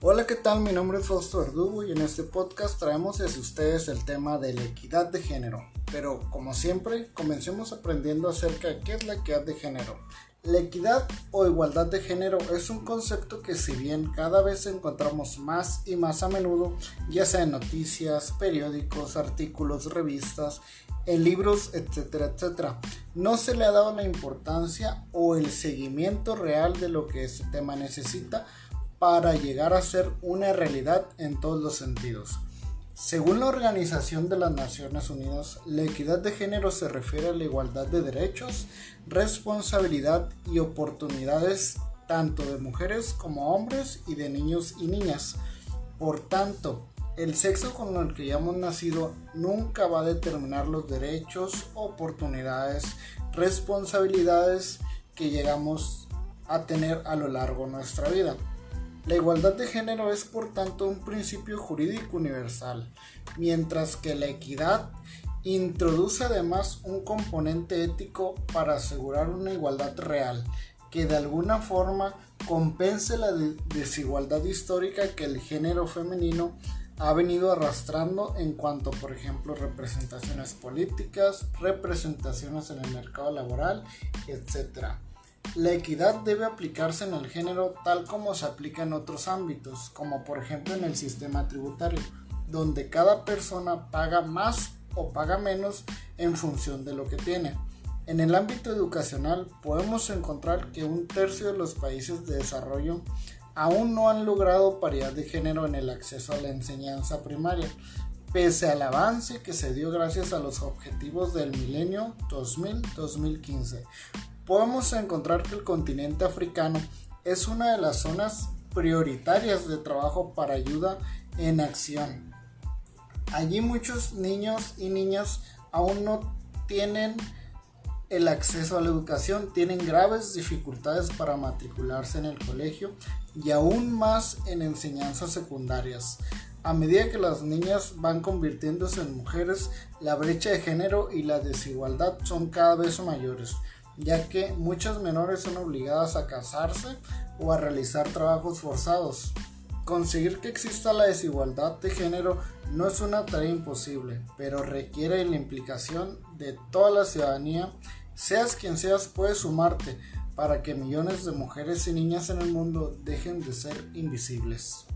Hola, ¿qué tal? Mi nombre es Fausto Verdugo y en este podcast traemos hacia ustedes el tema de la equidad de género. Pero, como siempre, comencemos aprendiendo acerca de qué es la equidad de género. La equidad o igualdad de género es un concepto que si bien cada vez encontramos más y más a menudo, ya sea en noticias, periódicos, artículos, revistas, en libros, etcétera, etcétera, no se le ha dado la importancia o el seguimiento real de lo que este tema necesita para llegar a ser una realidad en todos los sentidos. Según la Organización de las Naciones Unidas, la equidad de género se refiere a la igualdad de derechos, responsabilidad y oportunidades tanto de mujeres como hombres y de niños y niñas. Por tanto, el sexo con el que ya hemos nacido nunca va a determinar los derechos, oportunidades, responsabilidades que llegamos a tener a lo largo de nuestra vida. La igualdad de género es por tanto un principio jurídico universal, mientras que la equidad introduce además un componente ético para asegurar una igualdad real, que de alguna forma compense la desigualdad histórica que el género femenino ha venido arrastrando en cuanto, por ejemplo, representaciones políticas, representaciones en el mercado laboral, etc. La equidad debe aplicarse en el género tal como se aplica en otros ámbitos, como por ejemplo en el sistema tributario, donde cada persona paga más o paga menos en función de lo que tiene. En el ámbito educacional podemos encontrar que un tercio de los países de desarrollo aún no han logrado paridad de género en el acceso a la enseñanza primaria, pese al avance que se dio gracias a los objetivos del milenio 2000-2015 podemos encontrar que el continente africano es una de las zonas prioritarias de trabajo para ayuda en acción. Allí muchos niños y niñas aún no tienen el acceso a la educación, tienen graves dificultades para matricularse en el colegio y aún más en enseñanzas secundarias. A medida que las niñas van convirtiéndose en mujeres, la brecha de género y la desigualdad son cada vez mayores ya que muchas menores son obligadas a casarse o a realizar trabajos forzados. Conseguir que exista la desigualdad de género no es una tarea imposible, pero requiere la implicación de toda la ciudadanía, seas quien seas, puedes sumarte para que millones de mujeres y niñas en el mundo dejen de ser invisibles.